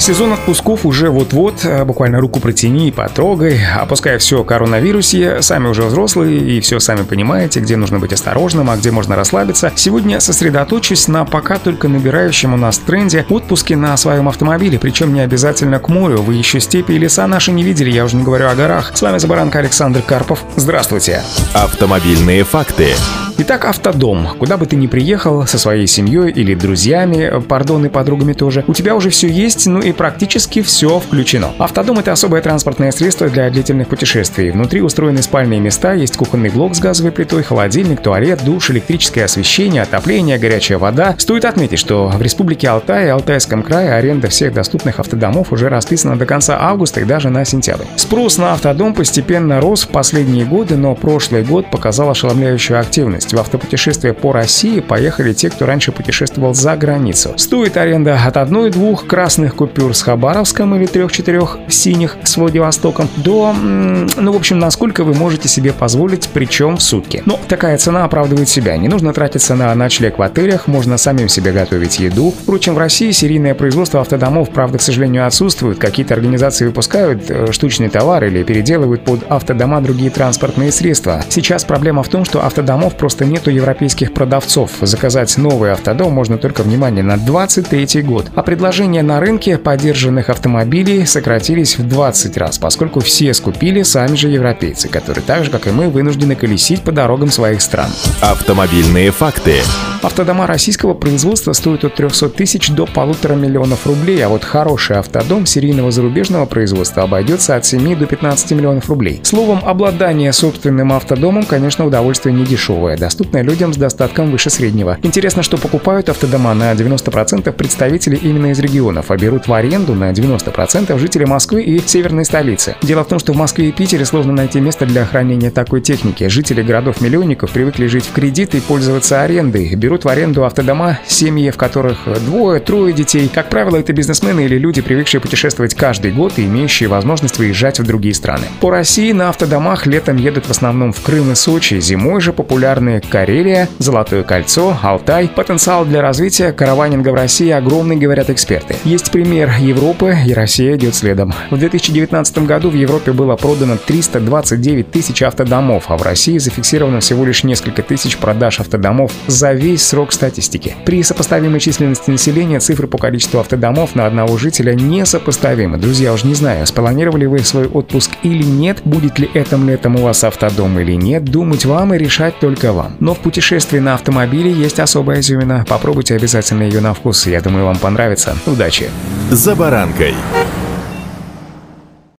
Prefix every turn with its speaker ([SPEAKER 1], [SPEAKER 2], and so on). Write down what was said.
[SPEAKER 1] Сезон отпусков уже вот-вот, э, буквально руку протяни и потрогай. Опуская все о коронавирусе, сами уже взрослые и все сами понимаете, где нужно быть осторожным, а где можно расслабиться. Сегодня сосредоточусь на пока только набирающем у нас тренде отпуске на своем автомобиле, причем не обязательно к морю. Вы еще степи и леса наши не видели, я уже не говорю о горах. С вами Забаранка Александр Карпов. Здравствуйте.
[SPEAKER 2] Автомобильные факты.
[SPEAKER 1] Итак, автодом. Куда бы ты ни приехал, со своей семьей или друзьями, пардон, и подругами тоже, у тебя уже все есть, ну и практически все включено. Автодом — это особое транспортное средство для длительных путешествий. Внутри устроены спальные места, есть кухонный блок с газовой плитой, холодильник, туалет, душ, электрическое освещение, отопление, горячая вода. Стоит отметить, что в Республике Алтай и Алтайском крае аренда всех доступных автодомов уже расписана до конца августа и даже на сентябрь. Спрос на автодом постепенно рос в последние годы, но прошлый год показал ошеломляющую активность есть в автопутешествие по России поехали те, кто раньше путешествовал за границу. Стоит аренда от одной-двух красных купюр с Хабаровском или трех-четырех синих с Владивостоком до, ну, в общем, насколько вы можете себе позволить, причем в сутки. Но такая цена оправдывает себя. Не нужно тратиться на ночлег в отелях, можно самим себе готовить еду. Впрочем, в России серийное производство автодомов, правда, к сожалению, отсутствует. Какие-то организации выпускают э, штучный товар или переделывают под автодома другие транспортные средства. Сейчас проблема в том, что автодомов просто просто нету европейских продавцов. Заказать новый автодом можно только, внимание, на 23 год. А предложения на рынке поддержанных автомобилей сократились в 20 раз, поскольку все скупили сами же европейцы, которые так же, как и мы, вынуждены колесить по дорогам своих стран.
[SPEAKER 2] Автомобильные факты.
[SPEAKER 1] Автодома российского производства стоят от 300 тысяч до полутора миллионов рублей, а вот хороший автодом серийного зарубежного производства обойдется от 7 до 15 миллионов рублей. Словом, обладание собственным автодомом, конечно, удовольствие не дешевое, доступное людям с достатком выше среднего. Интересно, что покупают автодома на 90% представители именно из регионов, а берут в аренду на 90% жители Москвы и северной столицы. Дело в том, что в Москве и Питере сложно найти место для хранения такой техники. Жители городов-миллионников привыкли жить в кредит и пользоваться арендой, берут в аренду автодома семьи, в которых двое-трое детей. Как правило, это бизнесмены или люди, привыкшие путешествовать каждый год и имеющие возможность выезжать в другие страны. По России на автодомах летом едут в основном в Крым и Сочи, зимой же популярны Карелия, Золотое кольцо, Алтай. Потенциал для развития караванинга в России огромный, говорят эксперты. Есть пример Европы, и Россия идет следом. В 2019 году в Европе было продано 329 тысяч автодомов, а в России зафиксировано всего лишь несколько тысяч продаж автодомов за весь срок статистики. При сопоставимой численности населения цифры по количеству автодомов на одного жителя несопоставимы. Друзья, уж не знаю, спланировали вы свой отпуск или нет, будет ли этим летом у вас автодом или нет, думать вам и решать только вам. Но в путешествии на автомобиле есть особая изюмина. Попробуйте обязательно ее на вкус, я думаю, вам понравится. Удачи!
[SPEAKER 2] За баранкой.